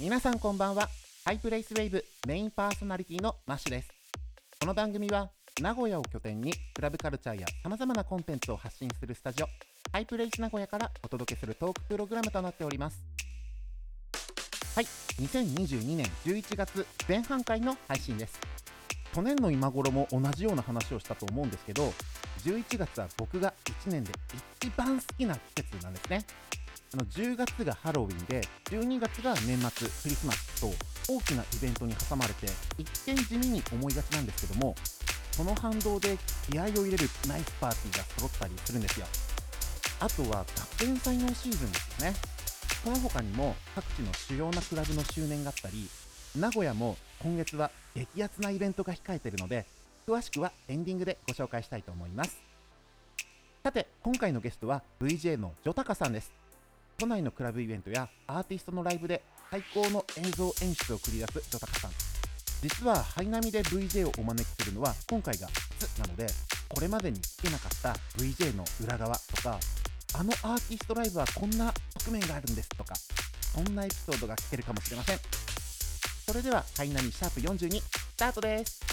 皆さんこんばんは。ハイプレイスウェーブメインパーソナリティのマッシュです。この番組は名古屋を拠点にクラブカルチャーや様々なコンテンツを発信するスタジオハイプレイス名古屋からお届けするトークプログラムとなっております。はい2022年11月前半回の配信です。去年の今頃も同じような話をしたと思うんですけど11月は僕が1年で一番好きな季節なんですね。あの10月がハロウィンで12月が年末クリスマスと大きなイベントに挟まれて一見地味に思いがちなんですけどもその反動で気合を入れるナイスパーティーが揃ったりするんですよ。あとは学園祭のシーズンですよね。この他にも各地の主要なクラブの周年があったり名古屋も今月は激アツなイベントが控えているので詳しくはエンディングでご紹介したいと思います。さて今回のゲストは VJ のジョタカさんです。都内のクラブイベントやアーティストのライブで最高の映像演出を繰り出すジョタカさん実はハイナミで VJ をお招きするのは今回が初なのでこれまでに聞けなかった VJ の裏側とかあのアーティストライブはこんな側面があるんですとかそんなエピソードが聞けるかもしれません。それではハイナミシャープ42スタートです。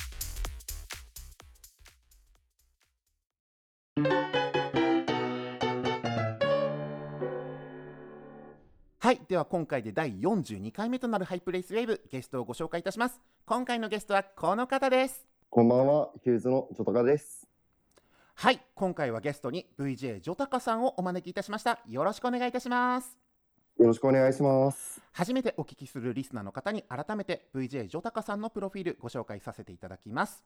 はい。では今回で第42回目となるハイプレイスウェーブゲストをご紹介いたします。今回のゲストはこの方です。こんばんは、ヒューズのジョタカです。はい。今回はゲストに VJ ジョタカさんをお招きいたしました。よろしくお願いいたします。よろしくお願いします。初めてお聞きするリスナーの方に改めて VJ ジョタカさんのプロフィールご紹介させていただきます。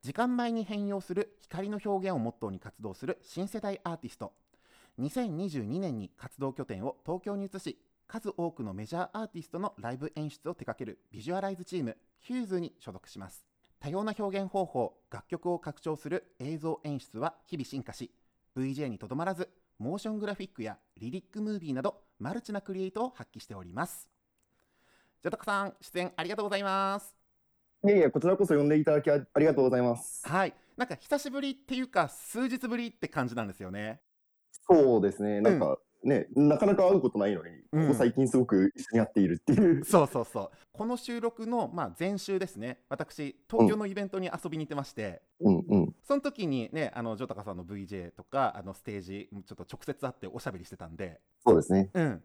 時間前に変容する光の表現をモットーに活動する新世代アーティスト。2022年に活動拠点を東京に移し、数多くのメジャーアーティストのライブ演出を手掛けるビジュアライズチーム、ヒューズに所属します。多様な表現方法、楽曲を拡張する映像演出は日々進化し、VJ にとどまらず、モーショングラフィックやリリックムービーなど、マルチなクリエイトを発揮しております。ジョタカさん、出演ありがとうございます。いやいや、こちらこそ呼んでいただきあありがとうございます。はい。なんか久しぶりっていうか、数日ぶりって感じなんですよね。そうですね、なんか、ね、なかなか会うことないのに、うんここ最近すごく一緒にやっているっていう。そうそうそう。この収録の、まあ、前週ですね、私、東京のイベントに遊びに行ってまして、うんうん。その時にね、あの、ジョタカさんの VJ とか、あの、ステージ、ちょっと直接会っておしゃべりしてたんで、そうですね。うん。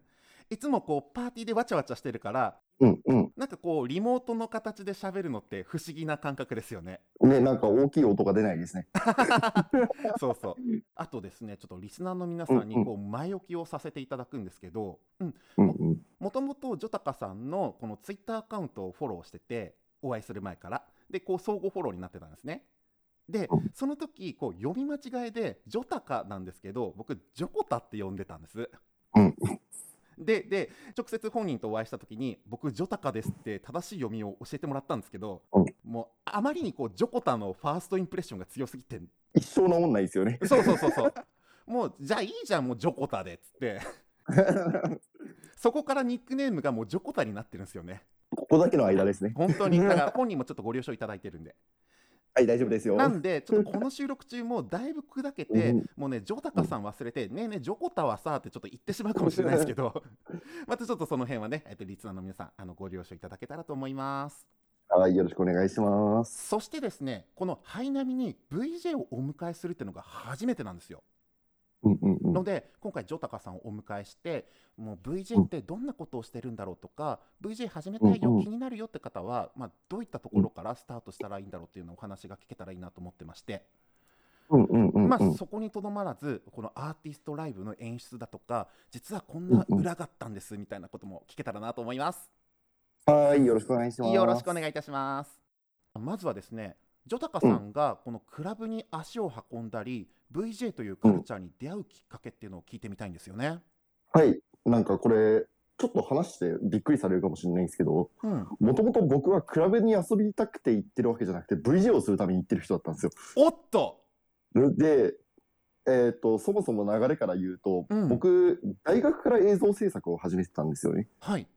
いつもこう、パーティーでわちゃわちゃしてるから、うんうん。なんかこう、リモートの形で喋るのって不思議な感覚ですよね。ね、なんか大きい音が出ないですね。そうそう。あとですね、ちょっとリスナーの皆さんにこう前置きをさせていただくんですけど、うん、うんうん。もともとジョタカさんのこのツイッターアカウントをフォローしてて、お会いする前から、で、こう相互フォローになってたんですね。でうん、その時、こう読み間違えで、ジョタカなんですけど、僕、ジョコタって呼んでたんです。うんで、で、直接本人とお会いした時に、僕、ジョタカですって正しい読みを教えてもらったんですけど、うんもう、あまりにこう、ジョコタのファーストインプレッションが強すぎて、一生のもんないですよね。そうそうそうそう。もう、じゃあいいじゃん、もうジョコタでっつって。そこからニックネームがもうジョコタになってるんですよね。ここだけの間ですね。本当に。だから 本人もちょっとご了承いただいてるんで。はい、大丈夫ですよ。なんで、ちょっと この収録中もだいぶ砕けてうん、もうね、ジョタカさん忘れて、ねえねえ、ジョコタはさってちょっと言ってしまうかもしれないですけど、またちょっとその辺はね、えっと、リスナーの皆さん、あのご了承いただけたらと思います。はい、よろしくお願いします。そしてですね、このハイナミに VJ をお迎えするっていうのが初めてなんですよ。うんうんうん。ので今回ジョタカさんをお迎えしてもう VJ ってどんなことをしてるんだろうとか、VJ 始めたいよ、気になるよって方は、まあ、どういったところからスタートしたらいいんだろうっていうのをお話が聞けたらいいなと思ってまして、うんうんうんうん。まあ、そこにとどまらずこのアーティストライブの演出だとか実はこんな裏があったんですみたいなことも聞けたらなと思います。はい、よろしくお願いします。よろしくお願いいたします。まずはですね、ジョタカさんがこのクラブに足を運んだり、VJ というカルチャーに出会うきっかけっていうのを聞いてみたいんですよね。はい、なんかこれ、ちょっと話してびっくりされるかもしれないんですけど、うん、もともと僕はクラブに遊びたくて行ってるわけじゃなくて VJ をするために行ってる人だったんですよ。おっとで、えー、とそもそも流れから言うと、うん僕大学から映像制作を始めてたんですよね。はい。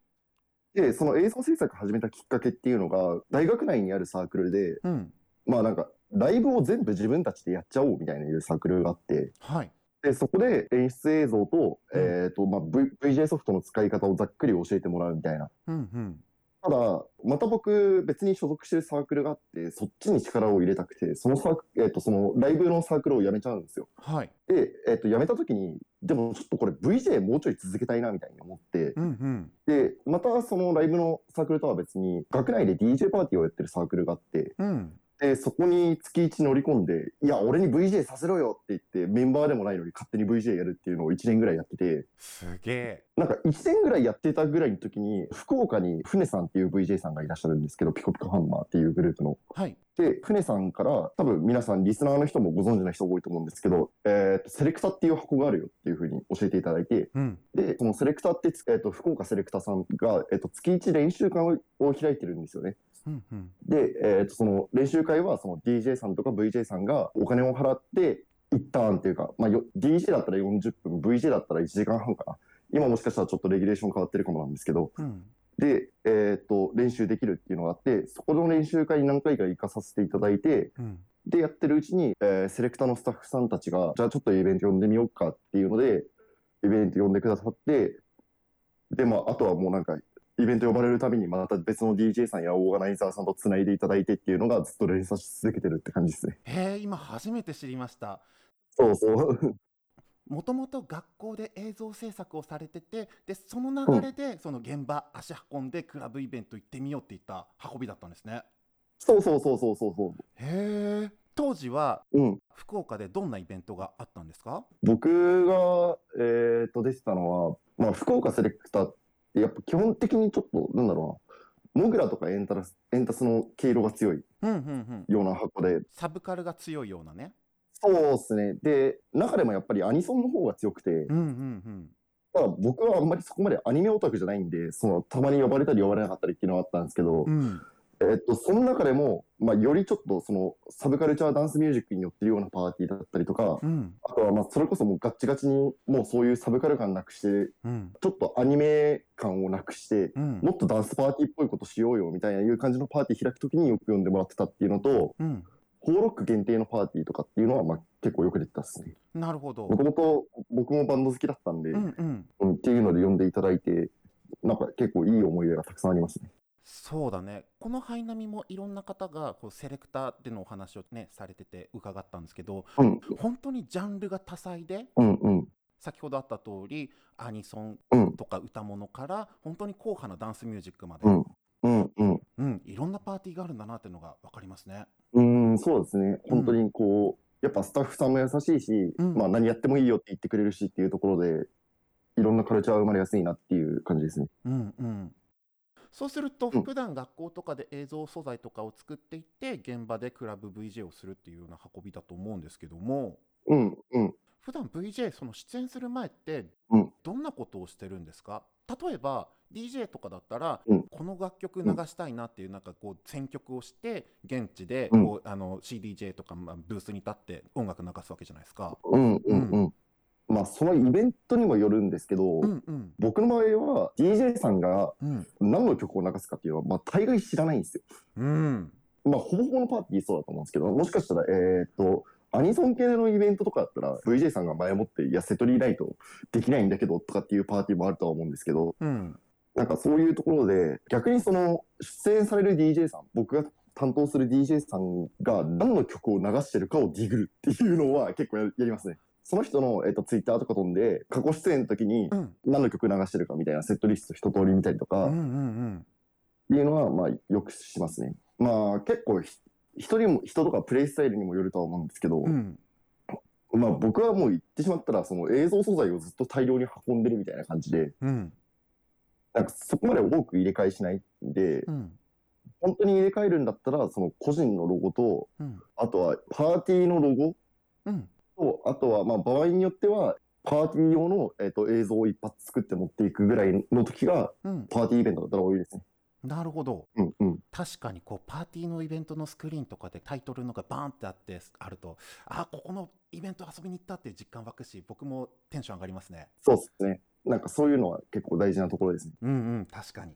でその映像制作始めたきっかけっていうのが大学内にあるサークルでうん。まあなんかライブを全部自分たちでやっちゃおうみたいないうサークルがあってはい。でで、そこで演出映像と、うんえっ、と、まあ、v、VJ ソフトの使い方をざっくり教えてもらうみたいな。うんうん。ただ、また僕、別に所属してるサークルがあって、そっちに力を入れたくて、そのサークえっ、と、そのライブのサークルを辞めちゃうんですよ。はい。で、えっ、と、辞めた時に、でもちょっとこれ VJ もうちょい続けたいなみたいに思って、うんうん。で、またそのライブのサークルとは別に、学内で DJ パーティーをやってるサークルがあって、うん。で、そこに月1乗り込んで、いや、俺に VJ させろよって言って、メンバーでもないのに勝手に VJ やるっていうのを1年ぐらいやってて、すげえ。なんか1年ぐらいやってたぐらいの時に、福岡に船さんっていう VJ さんがいらっしゃるんですけど、ピコピコハンマーっていうグループの。はい。で、船さんから、多分皆さんリスナーの人もご存知の人多いと思うんですけど、えっ、と、セレクタっていう箱があるよっていうふうに教えていただいて、うん。で、そのセレクタって、えっ、と、福岡セレクタさんが、えっ、と、月1練習会をを開いてるんですよね。うんうん。で、えー、とその練習会はその DJ さんとか VJ さんがお金を払って一旦っていうか、まあ、よ DJ だったら40分 VJ だったら1時間半かな今もしかしたらちょっとレギュレーション変わってるかもなんですけどうん。で、えー、と練習できるっていうのがあってそこの練習会に何回か行かさせていただいてうん。でやってるうちに、えーセレクターのスタッフさんたちがじゃあちょっとイベント呼んでみようかっていうのでイベント呼んでくださってでまああとはもうなんかイベント呼ばれるたびにまた別の DJ さんやオーガナイザーさんとつないでいただいてっていうのがずっと連鎖し続けてるって感じですね。へえ、今初めて知りました。そうそう。もともと学校で映像制作をされてて、で、その流れで、その現場足運んでクラブイベント行ってみようって言った運びだったんですね。そうそうそうそうそうそへえ。当時はう。うん。福岡でどんなイベントがあったんですか？僕が、えっ、と、出てたのは、まあ、福岡セレクターやっぱ基本的にちょっと、なんだろうな、モグラとかエンタラス、エンタスの毛色が強いうんうんうん。ような箱で、サブカルが強いようなね。そうですね。で、中でもやっぱりアニソンの方が強くて、うんうんうん。僕はあんまりそこまでアニメオタクじゃないんで、その、たまに呼ばれたり呼ばれなかったりっていうのはあったんですけど、うん。えっと、その中でも、まあ、よりちょっと、その、サブカルチャーダンスミュージックに寄ってるようなパーティーだったりとか、うん。あとは、まあ、それこそもうガッチガチに、もうそういうサブカル感なくして、うん。ちょっとアニメ感をなくして、うん。もっとダンスパーティーっぽいことしようよみたいないう感じのパーティー開くときによく呼んでもらってたっていうのと、うん。ホーロック限定のパーティーとかっていうのは、まあ、結構よく出てたっすね。なるほども。ともと僕もバンド好きだったんで、うんうん。うんっていうので呼んでいただいて、なんか結構いい思い出がたくさんありますね。そうだね。このハイナミもいろんな方がこうセレクターでのお話をねされてて伺ったんですけど、うん、本当にジャンルが多彩で、うん、うん、先ほどあった通りアニソンうん、とか歌物から本当に硬派なダンスミュージックまで、うん、うん、うん。うんいろんなパーティーがあるんだなっていうのがわかりますね。うん、そうですね。本当にこう、やっぱスタッフさんも優しいし、うんまあ何やってもいいよって言ってくれるしっていうところで、いろんなカルチャーが生まれやすいなっていう感じですね。うんうん。そうするとうん普段学校とかで映像素材とかを作っていって現場でクラブ VJ をするっていうような運びだと思うんですけどもうん、うん。普段 VJ その出演する前ってうんどんなことをしてるんですか？例えば DJ とかだったら、うんこの楽曲流したいなっていうなんかこう選曲をして現地でうんこう、あの CDJ とか、まあ、ブースに立って音楽流すわけじゃないですか。うん、うん、うん。まあそのイベントにもよるんですけど、うんうん僕の場合は DJ さんがうん何の曲を流すかっていうのは、まあ大概知らないんですよ。うんまあほぼほぼのパーティーそうだと思うんですけど、もしかしたら、えーっと、アニソン系のイベントとかだったら、VJ さんが前もって、いや、セトリーライトできないんだけど、とかっていうパーティーもあるとは思うんですけど、うんなんかそういうところで、逆にその、出演される DJ さん、僕が担当する DJ さんが何の曲を流してるかをディグるっていうのは結構ややりますね。その人の、えっと、ツイッターとか飛んで、過去出演の時にうん。何の曲流してるかみたいなセットリスト一通り見たりとか、うんうんっていうのは、まあ、よくしますね。まあ、結構ひ、人にも、人とかプレイスタイルにもよるとは思うんですけど、うん。まあ、僕はもう言ってしまったら、その映像素材をずっと大量に運んでるみたいな感じで、うん。なんかそこまで多く入れ替えしないんで、うん。本当に入れ替えるんだったら、その個人のロゴと、うん。あとはパーティーのロゴうんと、あとは、まあ、場合によっては、パーティー用の、えっと映像を一発作って持っていくぐらいの時が、うんパーティーイベントだったら多いですね。なるほどうんうん。確かにこうパーティーのイベントのスクリーンとかでタイトルのがバーンってあってあるとあここのイベント遊びに行ったって実感湧くし僕もテンション上がりますねそうですね。なんかそういうのは結構大事なところですね。うんうん確かに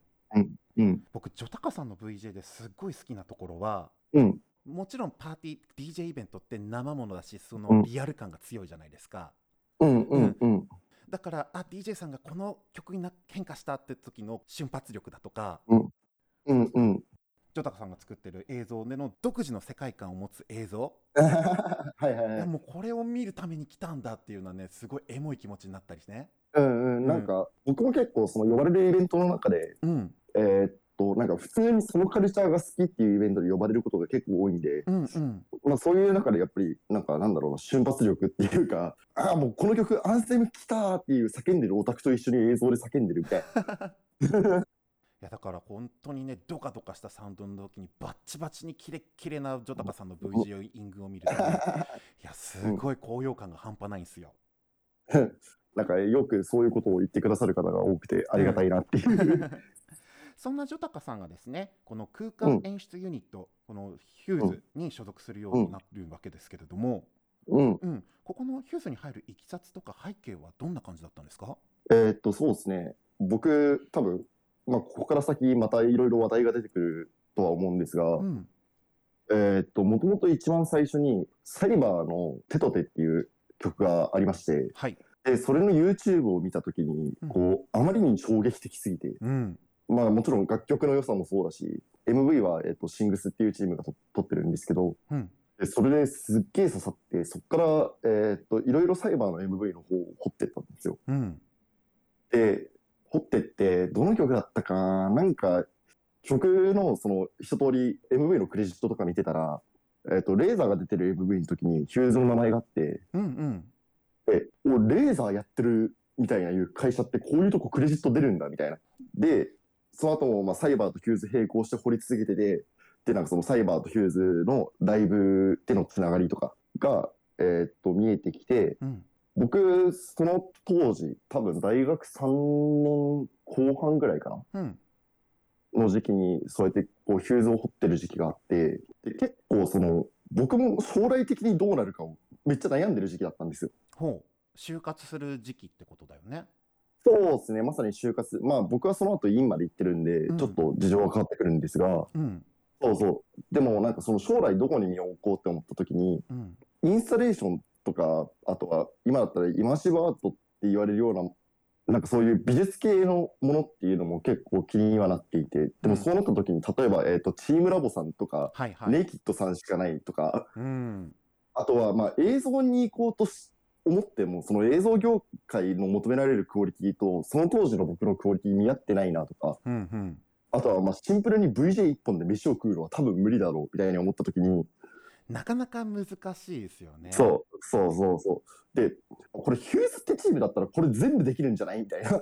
うん。僕ジョタカさんの VJ ですっごい好きなところはうん。もちろんパーティー DJ イベントって生ものだしそうん。のリアル感が強いじゃないですか、うんうんうん。だからあ DJ さんがこの曲にな変化したって時の瞬発力だとかうん。うんジョタカさんが作ってる映像での独自の世界観を持つ映像。はいはいいはい。やもうこれを見るために来たんだっていうのはねすごいエモい気持ちになったりね。うんうん。なんか僕も結構その呼ばれるイベントの中でうん。えーっとなんか普通にそのカルチャーが好きっていうイベントで呼ばれることが結構多いんで、うんうんまあ、そういう中でやっぱりなんかなんだろうな瞬発力っていうか ああもうこの曲アンセム来たーっていう叫んでるオタクと一緒に映像で叫んでるみたいな。いやだから本当にねドカドカしたサウンドの時にバッチバチにキレッキレなジョタカさんの VJ イングを見ると、ね、いやすごい高揚感が半端ないんですよ。なんかよくそういうことを言ってくださる方が多くてありがたいなっていう。そんなジョタカさんがですねこの空間演出ユニット、このヒューズに所属するようになるわけですけれども、うん、うん、ここのヒューズに入るいきさつとか背景はどんな感じだったんですか？えーっとそうですね。僕多分、まあ、ここから先またいろいろ話題が出てくるとは思うんですが、うん。えーっともともと一番最初にサイバーの「テトテ」っていう曲がありましてはい、でそれの YouTube を見た時にうん。こうあまりに衝撃的すぎて、うんまあもちろん楽曲の良さもそうだし MV は、えーっとシングスっていうチームがと撮ってるんですけどうん。でそれですっげえ刺さってそこから、えーっといろいろサイバーの MV の方を掘ってったんですよ。うん。で掘ってってどの曲だったかななんか曲のその一通り MV のクレジットとか見てたら、えっとレーザーが出てる MV の時にヒューズの名前があってうんうん。えおレーザーやってるみたいないう会社ってこういうとこクレジット出るんだみたいな。でその後もまあサイバーとヒューズ並行して掘り続けててでなんかそのサイバーとヒューズのライブでのつながりとかが、えっと見えてきてうん僕、その当時、多分大学3年後半ぐらいかなうんの時期に、そうやってこうヒューズを掘ってる時期があって、で結構その、僕も将来的にどうなるかをめっちゃ悩んでる時期だったんですよ。ほう就活する時期ってことだよね。そうですね、まさに就活。まあ僕はその後院まで行ってるんでうん、ちょっと事情が変わってくるんですが、うん。そうそう。でもなんかその将来どこに身を置こうって思った時に、うん。インスタレーションとか、あとは今だったらイマーシブアートって言われるような、なんかそういう美術系のものっていうのも結構気にはなっていて、でもそうなった時に、例えば、えっ、と、チームラボさんとか、はいはい。ネイキッドさんしかないとか、うん。あとはまあ映像に行こうとし思っても、その映像業界の求められるクオリティと、その当時の僕のクオリティ見合ってないなとか、うんうんあとはまあシンプルに VJ 一本で飯を食うのは多分無理だろうみたいに思った時に、なかなか難しいですよね。そう、そうそうそう。で、これヒューズってチームだったらこれ全部できるんじゃない？みたいな。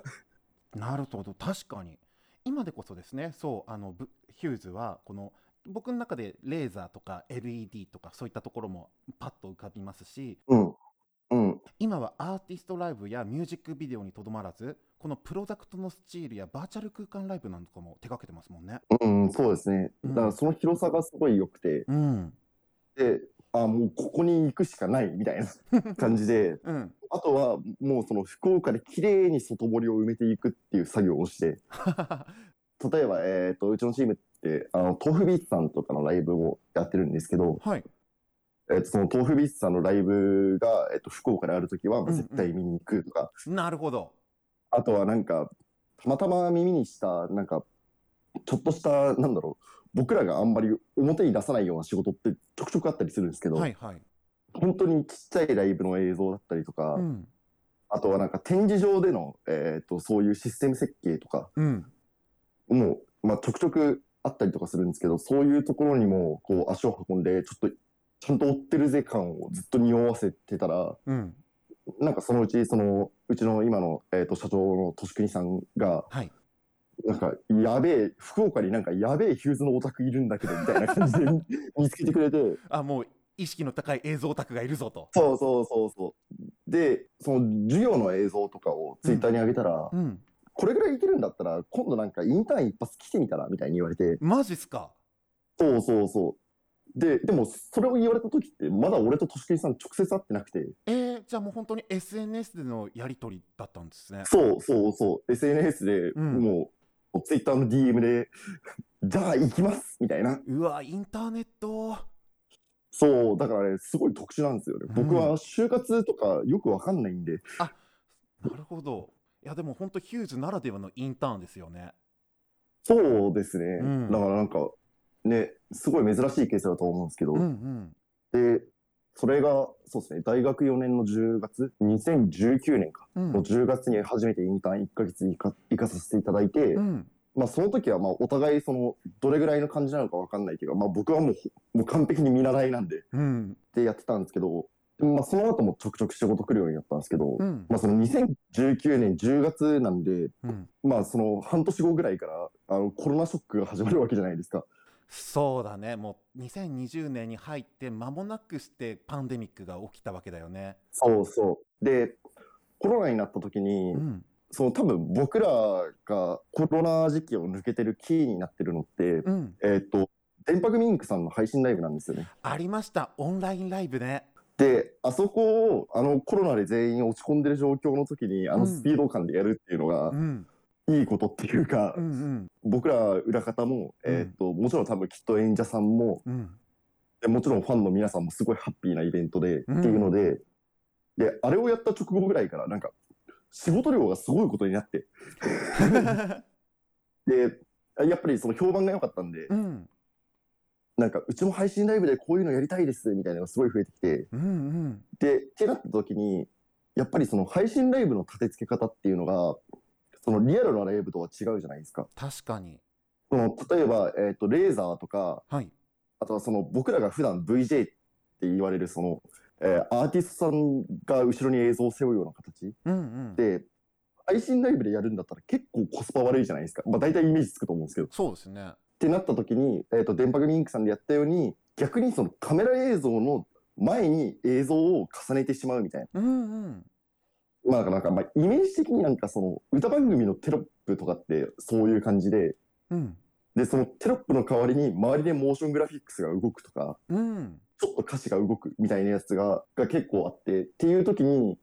なるほど確かに今でこそですねそうあのブヒューズはこの僕の中でレーザーとか LED とかそういったところもパッと浮かびますしうん。うん。今はアーティストライブやミュージックビデオにとどまらずこのプロダクトのスチールやバーチャル空間ライブなんかも手掛けてますもんね。うん、そうですね。うんだからその広さがすごい良くて、うん、で、あ、もうここに行くしかないみたいな 感じで、うん、あとはもうその福岡で綺麗に外堀を埋めていくっていう作業をして、例えば、えっ、と、うちのチームって、あの、豆腐ビーツさんとかのライブをやってるんですけど、はい、えっ、と、その豆腐ビーツさんのライブが、えっ、と、福岡であるときは、まあ絶対見に行くとか、なるほど。あとはなんか、たまたま耳にした、なんか、ちょっとした、なんだろう、僕らがあんまり表に出さないような仕事ってちょくちょくあったりするんですけど、はいはい。本当にちっちゃいライブの映像だったりとか、うん、あとはなんか展示場での、えっ、と、そういうシステム設計とか、うん、もう、まあ、ちょくちょくあったりとかするんですけど、そういうところにも、こう、足を運んで、ちょっと、ちゃんと追ってるぜ感をずっと匂わせてたら、うん、なんかそのうち、その、うちの今の、えっ、と、社長のとしくにさんが、はい。なんか、やべえ、福岡になんかやべえヒューズのオタクいるんだけど、みたいな感じで 見つけてくれて、あもう意識の高い映像オタクがいるぞと。そうそうそうそう。で、その授業の映像とかをツイッターに上げたら、うん、これぐらいいけるんだったら、今度なんかインターン一発来てみたらみたいに言われて、マジっすか。そうそうそう。で、でもそれを言われた時って、まだ俺ととしさん直接会ってなくて、えー、じゃあもう本当に SNS でのやり取りだったんですね。そうそうそう、SNS でうん。もう、ツイッターの DM で、じゃあ行きますみたいな。うわインターネット。そう、だからね、すごい特殊なんですよね。僕は就活とかよくわかんないんで、なるほど。いやでも本当ヒューズならではのインターンですよね。そうですね。うん。だからなんか、ね、すごい珍しいケースだと思うんですけど、うんうん。で、それが、そうですね、大学4年の10月、2019年か、うん。の10月に初めてインターン1ヶ月行か行かさせていただいて、うん。まあその時はまあお互いその、どれぐらいの感じなのかわかんないけど、まあ僕はもうほもう完璧に見習いなんで、うん。ってやってたんですけど、まあその後もちょくちょく仕事来るようになったんですけど、うん。まあその2019年10月なんで、うん。まあその半年後ぐらいからあのコロナショックが始まるわけじゃないですか。そうだね。もう2020年に入って間もなくしてパンデミックが起きたわけだよね。そうそう。で、コロナになった時に、うん。その多分僕らがコロナ時期を抜けてるキーになってるのって、うん。えーっと、電波組インクさんの配信ライブなんですよね。ありました。オンラインライブね。で、あそこをあのコロナで全員落ち込んでる状況の時にあのスピード感でやるっていうのがうんいいことっていうか、うんうん。僕ら裏方も、えーっと、もちろん多分きっと演者さんも、もちろんファンの皆さんもすごいハッピーなイベントで、うん。っていうので、で、あれをやった直後ぐらいからなんか仕事量がすごいことになって、で、やっぱりその評判が良かったんで、うん。なんかうちも配信ライブでこういうのやりたいですみたいなのがすごい増えてきて、うんうん。で、ってなった時に、やっぱりその配信ライブの立て付け方っていうのが、そのリアルなライブとは違うじゃないですか。確かにその例えば、えっ、と、レーザーとか、はいあとはその僕らが普段 VJ って言われるその、えーアーティストさんが後ろに映像を背負うような形うんうんで、配信ライブでやるんだったら結構コスパ悪いじゃないですか。まあ大体イメージつくと思うんですけど。っそうですねてなった時に、えっ、と、電波組インクさんでやったように、逆にそのカメラ映像の前に映像を重ねてしまうみたいな。うんうんまあなんか、まあイメージ的になんかその歌番組のテロップとかってそういう感じで、うん。で、そのテロップの代わりに周りでモーショングラフィックスが動くとか、うん。ちょっと歌詞が動くみたいなやつがが結構あってっていう時に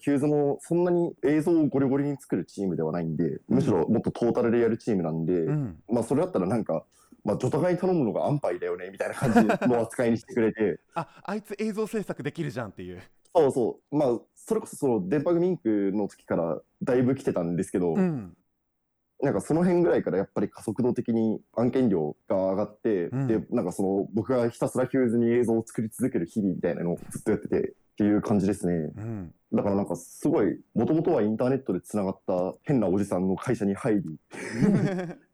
ヒューズもそんなに映像をゴリゴリに作るチームではないんでむしろもっとトータルでやるチームなんで、うん。まあそれだったらなんか、まあ、ジョに頼むのが安牌だよねみたいな感じの扱いにしてくれて。ああいつ映像制作できるじゃんっていうそうそう。まあそれこそその電波組インクの時からだいぶ来てたんですけど、うん。なんかその辺ぐらいからやっぱり加速度的に案件量が上がって、うん。で、なんかその僕がひたすらヒューズに映像を作り続ける日々みたいなのをずっとやっててっていう感じですね。うん。だからなんかすごい、もともとはインターネットでつながった変なおじさんの会社に入り、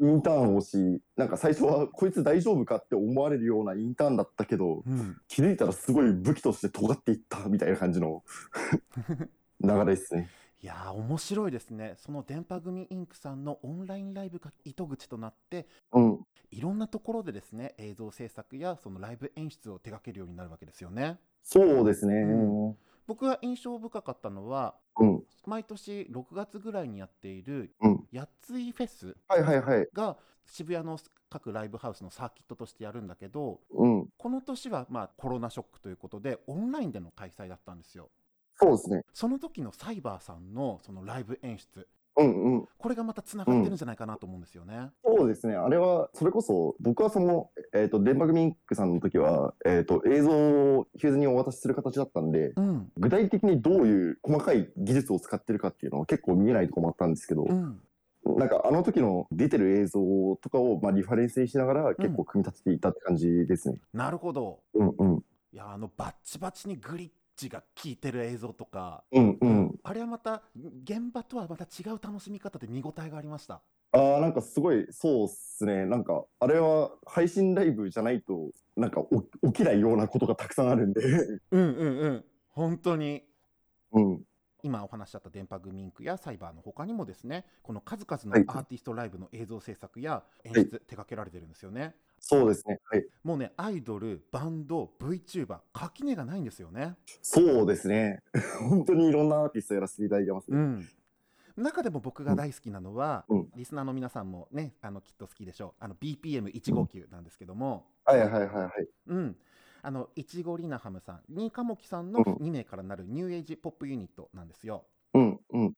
インターンをし、なんか最初はこいつ大丈夫かって思われるようなインターンだったけど、うん気づいたらすごい武器として尖っていったみたいな感じの 流れですね。いやー面白いですねその電波組インクさんのオンラインライブが糸口となってうん。いろんなところでですね映像制作やそのライブ演出を手掛けるようになるわけですよねそうですね。う僕が印象深かったのはうん。毎年6月ぐらいにやっているうんやついフェスはいはいはい。が渋谷の各ライブハウスのサーキットとしてやるんだけどうん。この年はまあコロナショックということでオンラインでの開催だったんですよそうですね。その時のサイバーさんのそのライブ演出うんうん。これがまたつながってるんじゃないかなと思うんですよね。そうですね。あれは、それこそ、僕はその、えっ、と、電波組インクさんの時は、えっ、と、映像をヒューズにお渡しする形だったんで、うん、具体的にどういう細かい技術を使ってるかっていうのは結構見えないところもあったんですけど、うん、なんかあの時の出てる映像とかを、まあ、リファレンスにしながら結構組み立てていったって感じですね。なるほど。うんうん。いやあのバッチバチにグリッチが効いてる映像とか、うんうん。あれはまた現場とはまた違う楽しみ方で見応えがありました。ああ、なんかすごい、そうっすね。なんか、あれは配信ライブじゃないと、なんかお起きないようなことがたくさんあるんで。うんうんうん。本当に。うん。今お話しあった電波グミンクやサイバーの他にもですねこの数々はいのアーティストライブの映像制作や演出手掛けられてるんですよね、そうですね。はい。もうねアイドルバンド VTuber 垣根がないんですよねそうですね。本当にいろんなアーティストやらせていただいてますね。うん中でも僕が大好きなのは、うんリスナーの皆さんもねあのきっと好きでしょうあの BPM159 なんですけども、はいはいはいはい。うん、あのいちごりなハムさんニーカモキさんのうん2名からなるニューエイジポップユニットなんですよ。うんうん。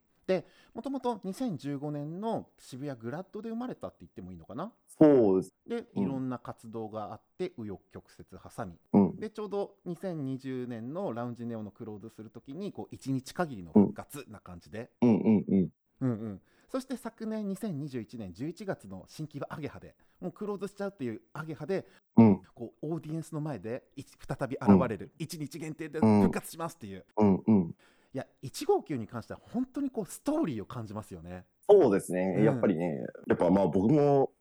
もともと2015年の渋谷グラッドで生まれたって言ってもいいのかな？そうです。でうんいろんな活動があって紆余曲折挟みうんうん。でちょうど2020年のラウンジネオのクローズするときにこう1日限りの復活な感じで、うんうんうん。うんうん、そして昨年2021年11月の新規はアゲハでもうクローズしちゃうっていうアゲハでうん。こうオーディエンスの前でい再び現れる、1日限定で復活しますっていう、うんうん。いや1号級に関しては本当にこうストーリーを感じますよね。そうですね。うん。やっぱりね、やっぱまあ僕も、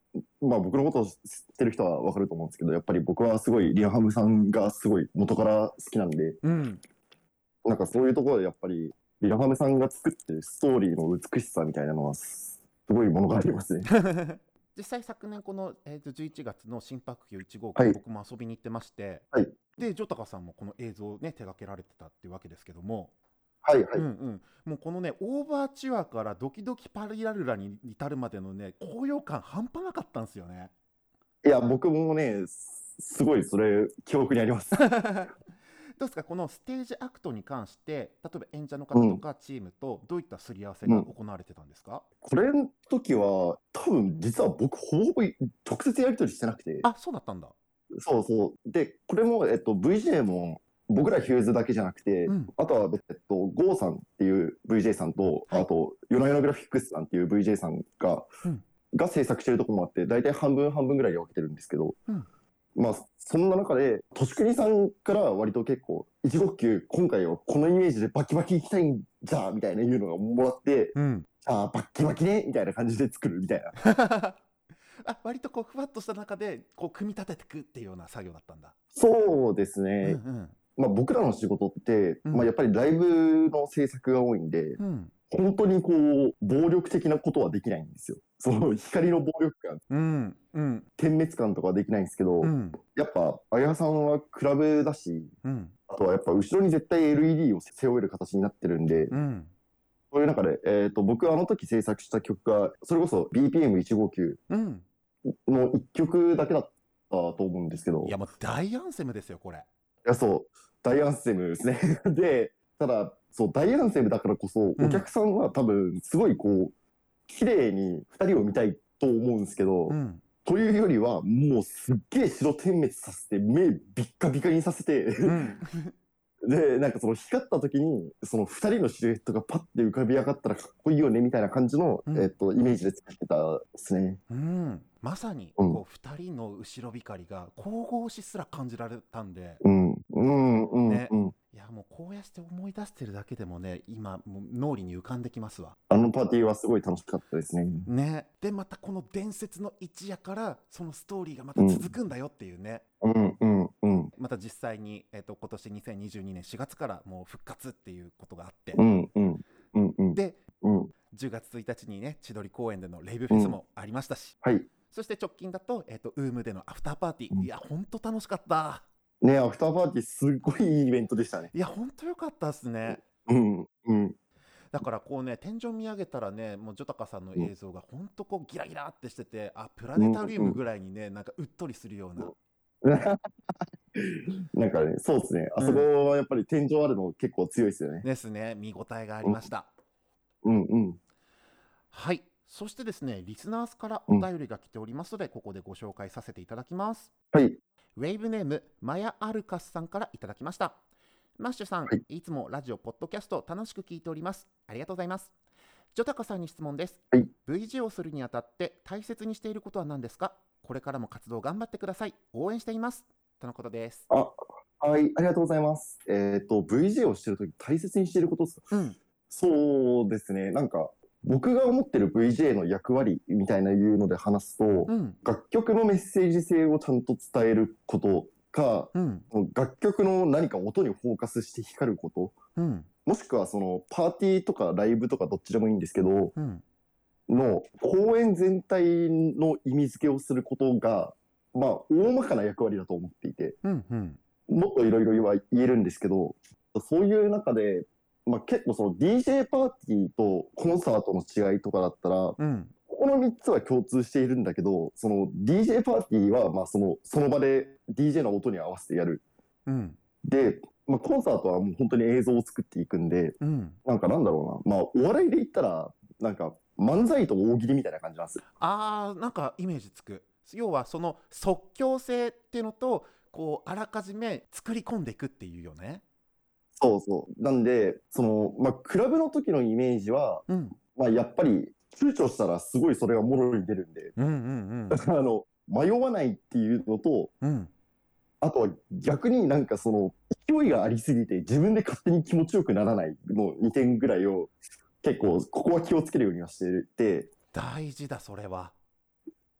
まあ僕のことを知ってる人はわかると思うんですけど、やっぱり僕はすごいリアハムさんがすごい元から好きなんで、うん、なんかそういうところでやっぱりリラハムさんが作ってるストーリーの美しさみたいなのはすすごいものがありますね。実際昨年この、えー、と11月の心拍球1号機、はい僕も遊びに行ってまして、はいでジョタカさんもこの映像をね手掛けられてたっていうわけですけども、はいはい。うんうん、もうこのねオーバーチュアからドキドキパリラルラに至るまでのね高揚感半端なかったんですよね。いや、僕もね、すすごいそれ記憶にあります。どうですか？このステージアクトに関して例えば演者の方とかチームとどういったすり合わせが行われてたんですか、これの時は多分実は僕ほぼほぼ直接やり取りしてなくて。あそうだったんだ。そうそう。で、これも、えっと、VJ も僕らヒューズだけじゃなくて、うん。あとは、えっと、ゴーさんっていう VJ さんと、はい。あと、ヨナヨナグラフィックスさんっていう VJ さんが、うん。が制作してるところもあって、大体半分半分ぐらいで分けてるんですけど、うんまあ、そんな中で、としさんから割と結構、一号級、今回はこのイメージでバキバキいきたいんじゃ、みたいないうのがもらって、うん、ああ、バッキバキね、みたいな感じで作るみたいな。あ割とこうふわっとした中でこう組み立てていくっていうような作業だったんだ。そうですね。うんうんまあ、僕らの仕事って、うんまあ、やっぱりライブの制作が多いんで、うん本当にこう、暴力的なことはできないんですよ。その光の暴力感、うんうん。点滅感とかはできないんですけど、うん。やっぱ、あやさんはクラブだし、うん。あとはやっぱ後ろに絶対 LED を背負える形になってるんで、うん。そういう中で、えっ、と、僕あの時制作した曲が、それこそ BPM159 うん。の1曲だけだったと思うんですけど、いやもう大アンセムですよこれ。いや、そう、大アンセムですね。で、ただ、そう、大アンセムだからこそ、うん。お客さんは多分、すごいこう、綺麗に2人を見たいと思うんですけど、うん。というよりは、もうすっげえ白点滅させて、目ビッカビカにさせて、うん。で、なんかその光った時に、その2人のシルエットがパッて浮かび上がったらかっこいいよね、みたいな感じの、うん。えっと、イメージで作ってたですね。うん、まさにうん。こう2人の後ろ光が神々しすら感じられたんで、うん、うん、うん、ねうん。いやもうこうやって思い出してるだけでもね今もう脳裏に浮かんできますわ。あのパーティーはすごい楽しかったですね。ね、でまたこの伝説の一夜からそのストーリーがまた続くんだよっていうね、うん、うん、うん。また実際に、えー、と今年2022年4月からもう復活っていうことがあって、うん、うん、うん、うん。でうん、10月1日にね千鳥公園でのレイブフェスもありましたし、はい。そして直近だと,、えー、とウームでのアフターパーティー、うんいやほんと楽しかったね、アフターパーティーすっごいいいイベントでしたね。いやほんとよかったですねうん、うん。だからこうね天井見上げたらねもうジョタカさんの映像がほんとこうギラギラってしててあプラネタリウムぐらいにねなんかうっとりするような、なんかね、そうですね。あそこはやっぱり天井あるの結構強いですよね。ですね見応えがありました、うん、うん。はいそしてですねリスナーズからお便りが来ておりますので、ここでご紹介させていただきますはい。ウェイブネームマヤアルカスさんからいただきました。マッシュさん、はい。い、つもラジオポッドキャスト楽しく聞いております。ありがとうございます。ジョタカさんに質問です、はい。VG をするにあたって大切にしていることは何ですか？これからも活動頑張ってください。応援しています。とのことです。あ、はい、ありがとうございます。えっ、と、VJ をしてるとき大切にしてることですか？うん。そうですね。なんか、僕が思ってる VJ の役割みたいないうので話すと、うん。楽曲のメッセージ性をちゃんと伝えることか、うん。楽曲の何か音にフォーカスして光ること、うん。もしくはそのパーティーとかライブとかどっちでもいいんですけど、うん。の公演全体の意味付けをすることが、まあ、大まかな役割だと思っていて、うんうん。もっといろいろ言えるんですけど、そういう中で、まあ、結構その DJ パーティーとコンサートの違いとかだったら、こうんこの3つは共通しているんだけど、その DJ パーティーはまあそのその場で DJ の音に合わせてやる。うんで、まあ、コンサートはもう本当に映像を作っていくんで、うんなんかなんだろうな、まあ、お笑いで言ったら、なんか漫才と大喜利みたいな感じなんですよ。あーなんかイメージつく要はその即興性っていうのとこうあらかじめ作り込んでいくっていうよね。そうそう。なんで、その、まあ、クラブの時のイメージは、うん、まあ、やっぱり、躊躇したらすごいそれがもろに出るんで、うんうん あの、迷わないっていうのと、うん。うんあとは逆になんかその、勢いがありすぎて自分で勝手に気持ちよくならないの2点ぐらいを、結構、ここは気をつけるようにはしてて、大事だそれは。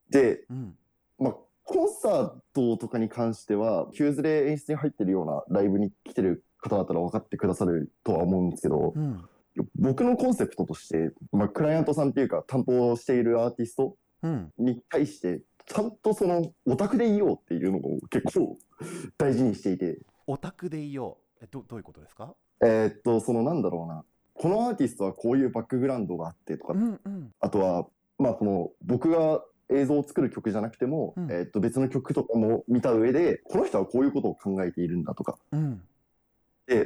で、うん。まあ、コンサートとかに関しては、急ズレ演出に入ってるようなライブに来てる方だったら分かってくださるとは思うんですけど、うん。僕のコンセプトとして、まあ、クライアントさんっていうか担当しているアーティストうん。に対して、ちゃんとそのオタクでいようっていうのを結構 大事にしていて、オタクでいよう。えどどういうことですか？えーっと、そのなんだろうな、このアーティストはこういうバックグラウンドがあってとか。う、んうん。あとは、まあ、その僕が映像を作る曲じゃなくても、うん。えーっと別の曲とかも見た上で、この人はこういうことを考えているんだとか、うんで、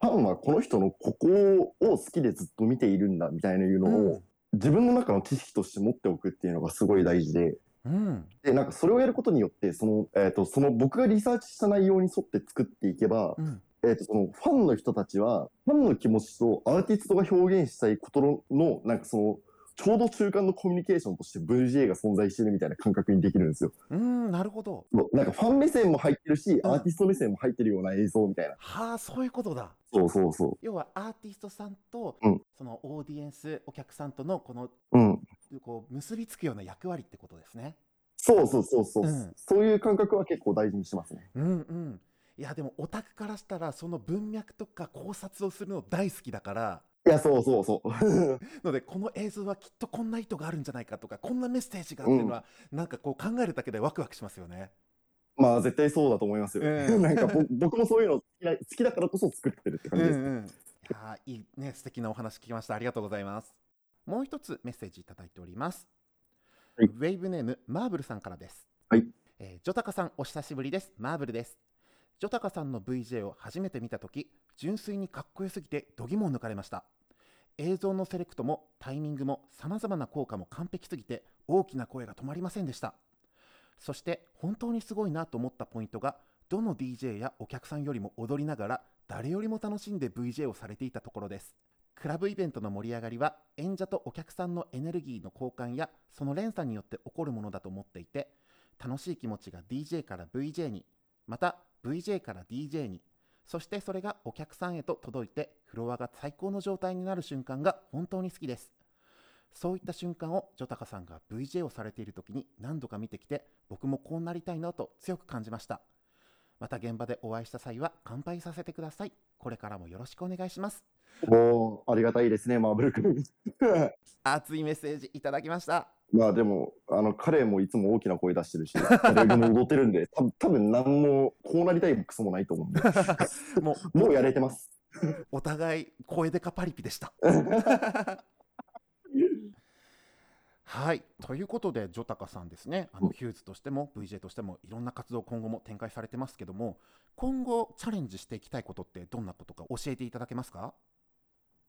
ファンはこの人のここを好きでずっと見ているんだみたいないうのを、自分の中の知識として持っておくっていうのがすごい大事で、うん。で、なんかそれをやることによって、その、えっ、と、その僕がリサーチした内容に沿って作っていけば、うん。えっ、と、そのファンの人たちは、ファンの気持ちとアーティストが表現したいことの、のなんかその、ちょうど中間のコミュニケーションとして VGA が存在してるみたいな感覚にできるんですよ。うんなるほど。なんかファン目線も入ってるし、うんアーティスト目線も入ってるような映像みたいな。はあそういうことだ。そうそうそ要はアーティストさんと、うんそのオーディエンスお客さんとのこのう。うん。こう結びつくような役割ってことですね。そうそうそうそう、うんそういう感覚は結構大事にしてますね。うんうん。いやでもオタクからしたらその文脈とか考察をするの大好きだからいや、そうそうそう。のでこの映像はきっとこんな意図があるんじゃないかとかこんなメッセージがっていうのは、なんかこう考えるだけでワクワクしますよね。まあ絶対そうだと思いますよ。うん なんかぼ僕もそういうの好きな好きだからこそ作ってるって感じです。うんうん、いやーいいね素敵なお話聞きました。ありがとうございます。もう一つメッセージいただいております、はい。ウェイブネームマーブルさんからです。はい、えージョタカさんお久しぶりです。マーブルですジョタカさんの VJ を初めて見たとき純粋にかっこよすぎて度肝を抜かれました。映像のセレクトもタイミングも様々な効果も完璧すぎて大きな声が止まりませんでした。そして本当にすごいなと思ったポイントがどの DJ やお客さんよりも踊りながら誰よりも楽しんで VJ をされていたところです。クラブイベントの盛り上がりは演者とお客さんのエネルギーの交換やその連鎖によって起こるものだと思っていて楽しい気持ちが DJ から VJ にまた VJ から DJ に。そしてそれがお客さんへと届いてフロアが最高の状態になる瞬間が本当に好きです。そういった瞬間をジョタカさんが VJ をされている時に何度か見てきて僕もこうなりたいなと強く感じました。また現場でお会いした際は乾杯させてください。これからもよろしくお願いします。おーありがたいですね、マーブル君。熱いメッセージいただきましたまあでも、あの彼もいつも大きな声出してるし、誰でも踊ってるんで、た多分何もこうなりたいクソもないと思うんで、もう もうやれてます。お互い声でかパリピでした。はい。ということでジョタカさんですね。あうん。のヒューズとしても VJ としてもいろんな活動を今後も展開されてますけども今後チャレンジしていきたいことってどんなことか教えていただけますか？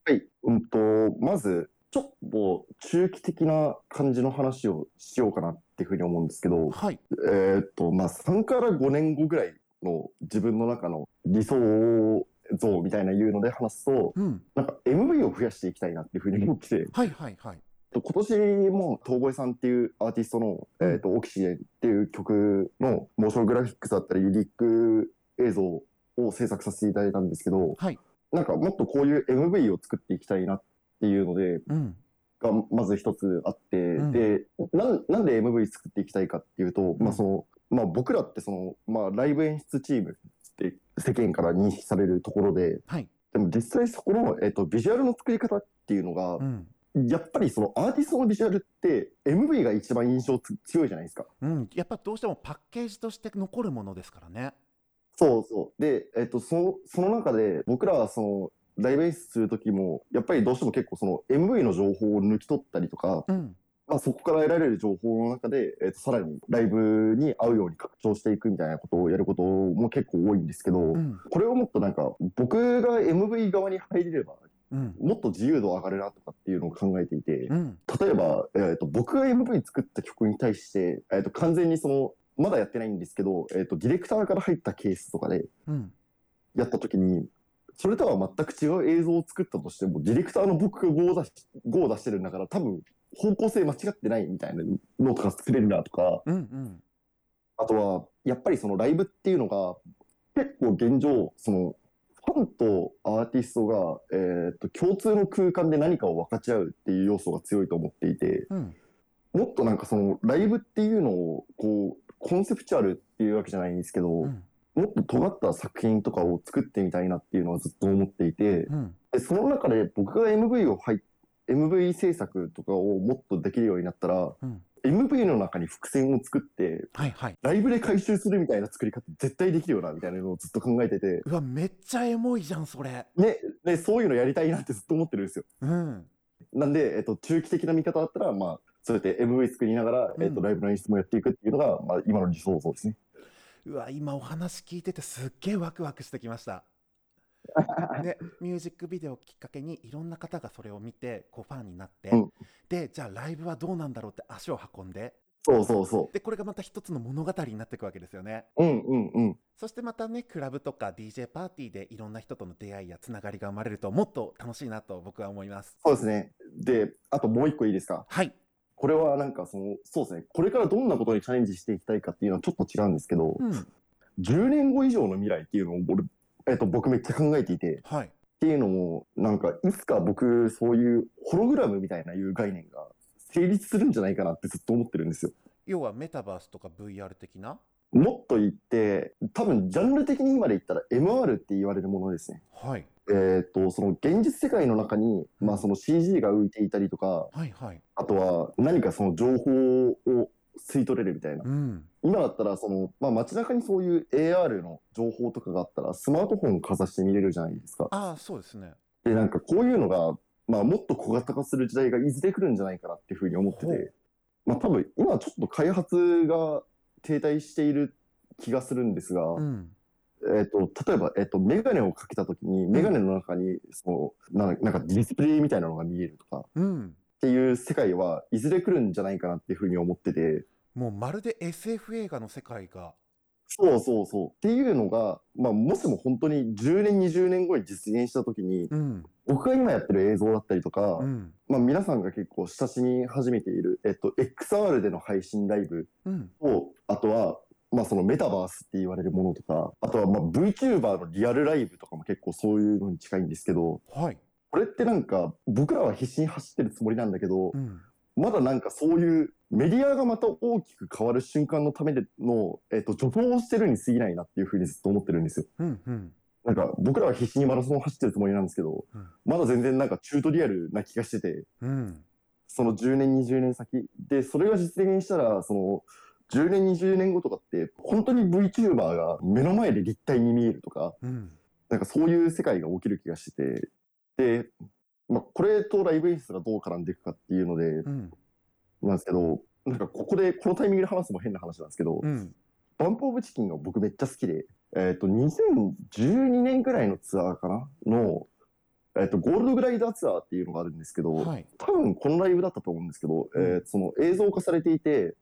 はい、うんと、まず、ちょっと中期的な感じの話をしようかなっていうふうに思うんですけど、はい。えーっと、まあ、3から5年後ぐらいの自分の中の理想像みたいないうので話すと、うん。なんか MV を増やしていきたいなっていうふうに思って。て、はいはいはい。今年も遠吠さんっていうアーティストの、えーっと、オキシエンっていう曲のモーショングラフィックスだったり、リリック映像を制作させていただいたんですけど、はい。なんかもっとこういう MV を作っていきたいなっていうので、うんがまず一つあって、んでなんなんで MV 作っていきたいかっていうと、うんまあそのまあ、僕らってその、まあ、ライブ演出チームって世間から認識されるところではいでも実際そこの、えっとビジュアルの作り方っていうのが、うんやっぱりそのアーティストのビジュアルって MV が一番印象つ強いじゃないですか。うん、やっぱどうしてもパッケージとして残るものですからね。そうそう。で、えっと、そのその中で僕らはそのライブ演出する時もやっぱりどうしても結構その MV の情報を抜き取ったりとか、うん、まあ、そこから得られる情報の中で、えっとさらにライブに合うように拡張していくみたいなことをやることも結構多いんですけど、うん、これをもっとなんか僕が MV 側に入れればうん、もっと自由度上がるなとかっていうのを考えていて、うん、例えば、えっと僕が MV 作った曲に対して、えっと完全にそのまだやってないんですけど、えっ、と、ディレクターから入ったケースとかでうん。やった時に、それとは全く違う映像を作ったとしても、ディレクターの僕が5を出し、5を出してるんだから、多分、方向性間違ってないみたいなのとか作れるなとか、うんうん。あとは、やっぱりそのライブっていうのが、結構現状、その、ファンとアーティストが、えっ、と、共通の空間で何かを分かち合うっていう要素が強いと思っていて、うん。もっとなんかその、ライブっていうのを、こう、コンセプチュアルっていうわけじゃないんですけど、うんもっと尖った作品とかを作ってみたいなっていうのはずっと思っていて、うん。でその中で僕が MV を入っ MV 制作とかをもっとできるようになったら、うん。MV の中に伏線を作って、はいはい。ライブで回収するみたいな作り方絶対できるよな、みたいなのをずっと考えてて、うわめっちゃエモいじゃんそれ。ね、で、そういうのやりたいなってずっと思ってるんですよ。うん。なんで、えっと、中期的な見方だったら、まあ、そうやって MV 作りながら、えっと、うん。ライブの演出もやっていくっていうのが、まあ、今の理想像ですね。うわ今お話聞いててすっげえワクワクしてきました でミュージックビデオをきっかけにいろんな方がそれを見てこうファンになって、うんでじゃあライブはどうなんだろうって足を運んでそうそうそでこれがまた一つの物語になっていくわけですよねう。うんうんうん。そしてまたねクラブとか DJ パーティーでいろんな人との出会いやつながりが生まれるともっと楽しいなと僕は思いますそうですね。で、あともう一個いいですか？はいこれはなんかその、そうですね。これからどんなことにチャレンジしていきたいかっていうのはちょっと違うんですけど、うん10年後以上の未来っていうのを俺、えっと、僕めっちゃ考えていて、っはいていうのも、なんか、いつか僕、そういうホログラムみたいないう概念が成立するんじゃないかなってずっと思ってるんですよ。要はメタバースとか VR 的な？もっと言って、多分ジャンル的に今で言ったら MR って言われるものですね。はいえっ、と、その現実世界の中に、まあその CG が浮いていたりとか、はいはい。あとは何かその情報を吸い取れるみたいな。うん。今だったら、その、まあ街中にそういう AR の情報とかがあったら、スマートフォンかざして見れるじゃないですか。ああそうですね。で、なんかこういうのが、まあもっと小型化する時代がいずれ来るんじゃないかなっていうふうに思ってて、まあ多分今ちょっと開発が停滞している気がするんですが、うんえっ、と、例えば、えっ、と、メガネをかけたときに、メガネの中に、その、ななんかディスプレイみたいなのが見えるとか、っうん。ていう世界はいずれ来るんじゃないかなっていうふうに思ってて、もうまるで SF 映画の世界が。そうそうそう。っていうのが、まあ、もしも本当に10年、20年後に実現したときに、うん。僕が今やってる映像だったりとか、うん。まあ、皆さんが結構親しみ始めている、えっと、XR での配信ライブうん。と、あとは、まあ、そのメタバースって言われるものとか、あとは、まあ、VTuber のリアルライブとかも結構そういうのに近いんですけど、はい。これってなんか、僕らは必死に走ってるつもりなんだけどう、ん。まだなんかそういうメディアがまた大きく変わる瞬間のための、えっと、助走をしてるに過ぎないなっていうふうにずっと思ってるんですよ。うんうん。なんか僕らは必死にマラソンを走ってるつもりなんですけど、うん。まだ全然なんかチュートリアルな気がしてて、うん。その10年、20年先。で、それが実現したら、その、10年、20年後とかって、本当に VTuber が目の前で立体に見えるとか、うん。なんかそういう世界が起きる気がしてて、で、まあ、これとライブ演出がどう絡んでいくかっていうので、うん。なんですけど、なんかここで、このタイミングで話すのも変な話なんですけど、うん。バンプオブチキンが僕めっちゃ好きで、えっ、と、2012年くらいのツアーかな？の、えっ、と、ゴールドグライダーツアーっていうのがあるんですけど、はい。多分このライブだったと思うんですけど、うん。えーその映像化されていて、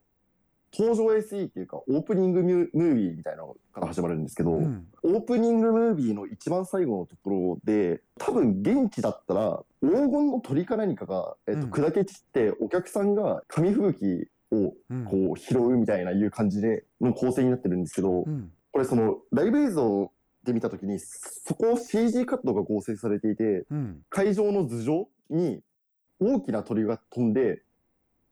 登場 SE っていうか、オープニングミュムービーみたいなのから始まるんですけど、うん。オープニングムービーの一番最後のところで、多分現地だったら、黄金の鳥か何かが、えっとうん。砕け散って、お客さんが紙吹雪をうん。こう拾うみたいないう感じでの構成になってるんですけど、うん。これそのライブ映像で見たときに、そこを CG カットが合成されていて、うん。会場の頭上に大きな鳥が飛んで、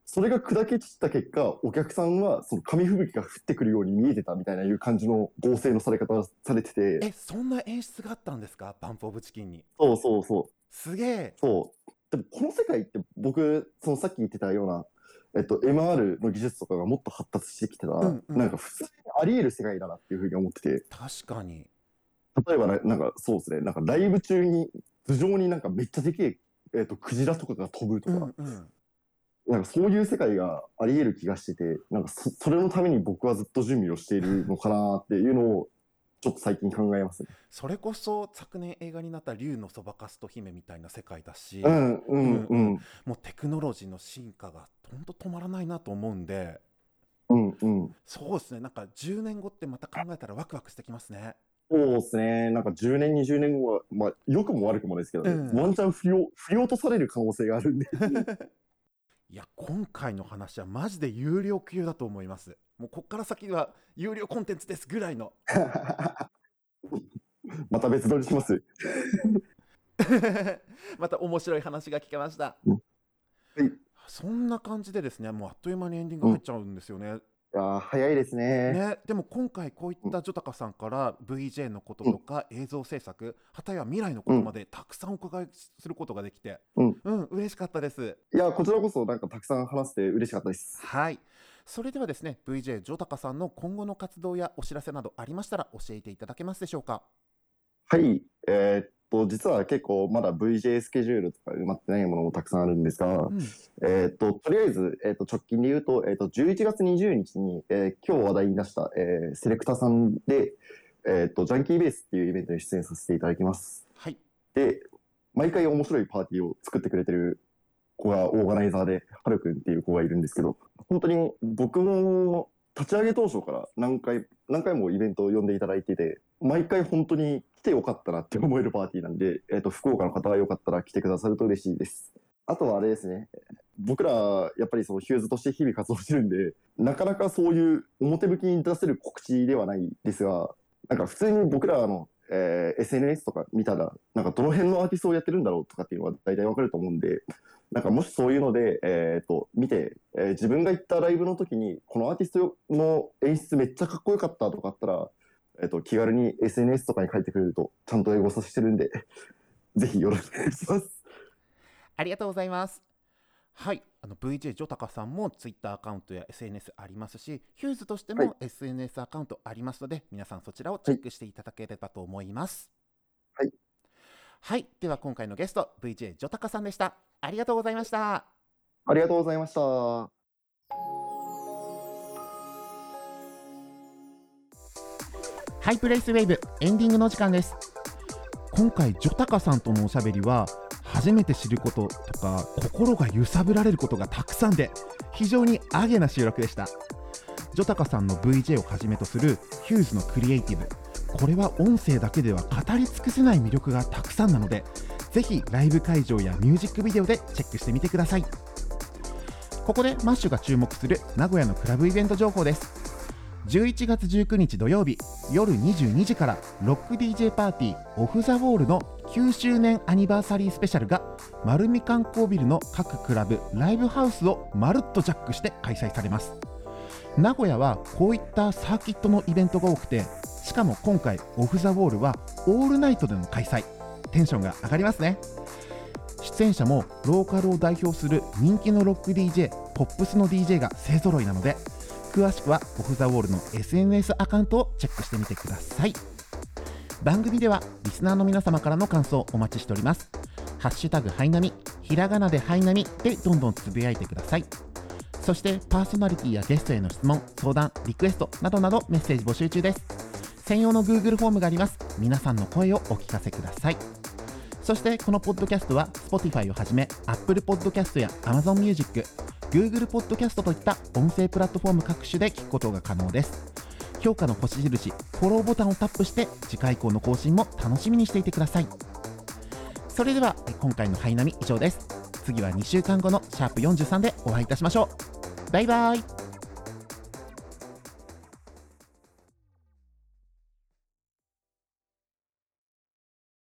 それが砕け散った結果、お客さんはその紙吹雪が降ってくるように見えてたみたいないう感じの合成のされ方がされてて、えそんな演出があったんですか？バンプオブチキンに。そうそうそう、すげえ。そう。でもこの世界って僕、そのさっき言ってたような、えっと、MR の技術とかがもっと発達してきてたら、うんうん。なんか普通にあり得る世界だなっていうふうに思ってて、確かに。例えばななんかそうですね、なんかライブ中に頭上になんかめっちゃでけえ、えっと、クジラとかが飛ぶとか、うんうんなんかそういう世界があり得る気がしてて、なんかそそれのために僕はずっと準備をしているのかなっていうのを、ちょっと最近考えますね。それこそ昨年映画になった竜のそばかすと姫みたいな世界だし、うんうんうん。もうテクノロジーの進化がほんと止まらないなと思うんでうんうん。そうですねなんか10年後ってまた考えたらワクワクしてきますねそうですね。なんか10年、20年後は、まあ、良くも悪くもですけどね、うんワンチャン振りを振り落とされる可能性があるんで。いや今回の話はマジで有料級だと思います。もうこっから先は有料コンテンツですぐらいの。また別撮りします。また面白い話が聞けました、うん。はい。そんな感じでですねもうあっという間にエンディング入っちゃうんですよね、いやー早いですね。ね、でも今回こういったジョタカさんから VJ のこととか映像制作、はたや未来のことまでたくさんお伺いすることができて、うん、うん、嬉しかったです。いや、こちらこそなんかたくさん話して嬉しかったです。はい。それではですね、VJ ジョタカさんの今後の活動やお知らせなどありましたら教えていただけますでしょうか？はい。えーっと、実は結構まだ VJ スケジュールとか埋まってないものもたくさんあるんですが、うん、えーっと、とりあえず、えーっと、直近で言うと、えーっと、11月20日に、えー今日話題に出した、えーセレクターさんで、えーっと、ジャンキーベースっていうイベントに出演させていただきます。はい。で、毎回面白いパーティーを作ってくれてる子がオーガナイザーで、はるくんっていう子がいるんですけど、本当に僕も立ち上げ当初から何回、何回もイベントを呼んでいただいてて、毎回本当に来てよかったなって思えるパーティーなんで、えっ、と、福岡の方がよかったら来てくださると嬉しいです。あとはあれですね、僕ら、やっぱりそのヒューズとして日々活動してるんで、なかなかそういう表向きに出せる告知ではないですが、なんか普通に僕らの、えー SNS とか見たら、なんかどの辺のアーティストをやってるんだろうとかっていうのは大体わかると思うんで、なんかもしそういうので、えっ、と、見て、えー自分が行ったライブの時に、このアーティストの演出めっちゃかっこよかったとかあったら、えっ、と、気軽に SNS とかに書いてくれると、ちゃんと英語させてるんで、ぜひよろしくお願いします。ありがとうございます。はい、あの VJ ジョタカさんも Twitter アカウントや SNS ありますし、ヒューズとしてはいも SNS アカウントありますので、皆さんそちらをチェックしていただければと思います。はい。はい、では今回のゲスト、VJ ジョタカさんでした。ありがとうございました。ありがとうございました。ハイプレイスウェーブエンディングの時間です。今回ジョタカさんとのおしゃべりは初めて知ることとか心が揺さぶられることがたくさんで非常にアゲな収録でした。ジョタカさんの VJ をはじめとするヒューズのクリエイティブ。これは音声だけでは語り尽くせない魅力がたくさんなのでぜひライブ会場やミュージックビデオでチェックしてみてください。ここでマッシュが注目する名古屋のクラブイベント情報です。11月19日土曜日夜22時からロック DJ パーティーオフ・ザ・ウォールの9周年アニバーサリースペシャルが丸見観光ビルの各クラブライブハウスをまるっとジャックして開催されます。名古屋はこういったサーキットのイベントが多くてしかも今回オフ・ザ・ウォールはオールナイトでの開催。テンションが上がりますね。出演者もローカルを代表する人気のロック DJ ポップスの DJ が勢ぞろいなので詳しくはオフ・ザ・ウォールの SNS アカウントをチェックしてみてください。番組ではリスナーの皆様からの感想をお待ちしております。ハッシュタグハイナミひらがなでハイナミでどんどんつぶやいてください。そしてパーソナリティやゲストへの質問相談リクエストなどなどメッセージ募集中です。専用の Google フォームがあります。皆さんの声をお聞かせください。そしてこのポッドキャストは Spotify をはじめ Apple Podcast や Amazon Music、Google Podcast といった音声プラットフォーム各種で聞くことが可能です。評価の星印、フォローボタンをタップして次回以降の更新も楽しみにしていてください。それでは今回のハイナミ以上です。次は2週間後のシャープ43でお会いいたしましょう。バイバイ。